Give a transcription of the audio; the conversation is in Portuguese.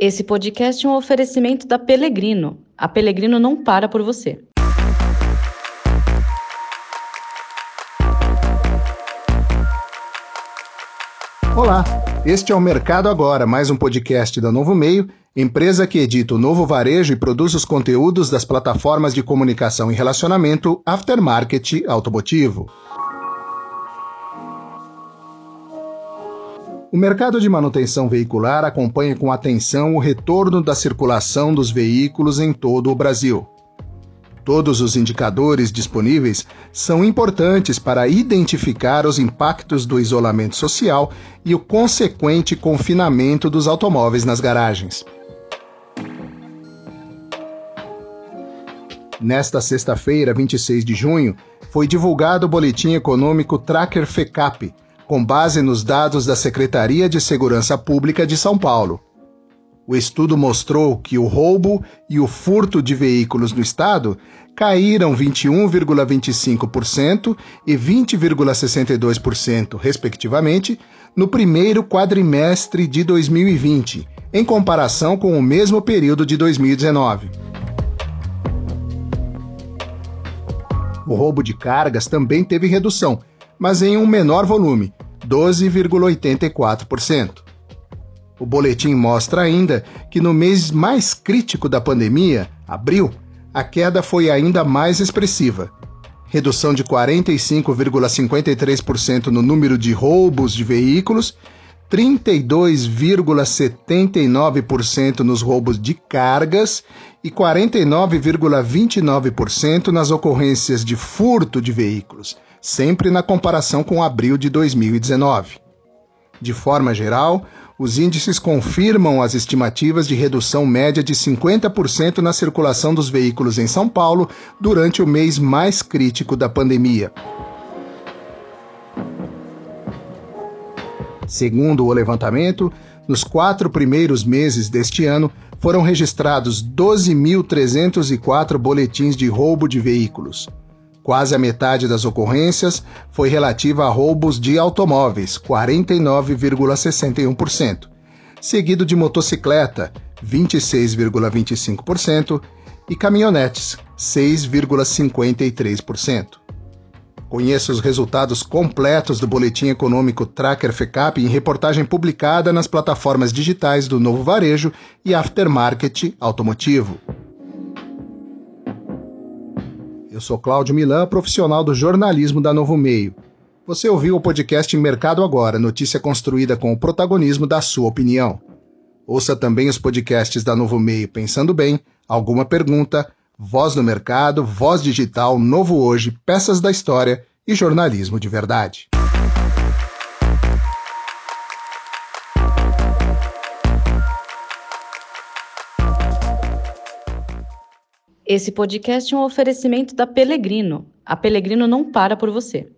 Esse podcast é um oferecimento da Pelegrino. A Pelegrino não para por você. Olá, este é o Mercado Agora, mais um podcast da Novo Meio, empresa que edita o novo varejo e produz os conteúdos das plataformas de comunicação e relacionamento Aftermarket Automotivo. O mercado de manutenção veicular acompanha com atenção o retorno da circulação dos veículos em todo o Brasil. Todos os indicadores disponíveis são importantes para identificar os impactos do isolamento social e o consequente confinamento dos automóveis nas garagens. Nesta sexta-feira, 26 de junho, foi divulgado o boletim econômico Tracker FECAP, com base nos dados da Secretaria de Segurança Pública de São Paulo. O estudo mostrou que o roubo e o furto de veículos no estado caíram 21,25% e 20,62%, respectivamente, no primeiro quadrimestre de 2020, em comparação com o mesmo período de 2019. O roubo de cargas também teve redução, mas em um menor volume, 12,84%. O boletim mostra ainda que no mês mais crítico da pandemia, abril, a queda foi ainda mais expressiva. Redução de 45,53% no número de roubos de veículos, 32,79% nos roubos de cargas e 49,29% nas ocorrências de furto de veículos, sempre na comparação com abril de 2019. De forma geral, os índices confirmam as estimativas de redução média de 50% na circulação dos veículos em São Paulo durante o mês mais crítico da pandemia. Segundo o levantamento, nos quatro primeiros meses deste ano, foram registrados 12.304 boletins de roubo de veículos. Quase a metade das ocorrências foi relativa a roubos de automóveis, 49,61%, seguido de motocicleta, 26,25%, e caminhonetes, 6,53%. Conheça os resultados completos do Boletim Econômico Tracker FECAP em reportagem publicada nas plataformas digitais do Novo Varejo e Aftermarket Automotivo. Eu sou Cláudio Milan, profissional do jornalismo da Novo Meio. Você ouviu o podcast Mercado Agora, notícia construída com o protagonismo da sua opinião. Ouça também os podcasts da Novo Meio Pensando Bem, Alguma Pergunta, Voz no Mercado, Voz Digital, Novo Hoje, Peças da História e Jornalismo de Verdade. Esse podcast é um oferecimento da Pelegrino. A Pelegrino não para por você.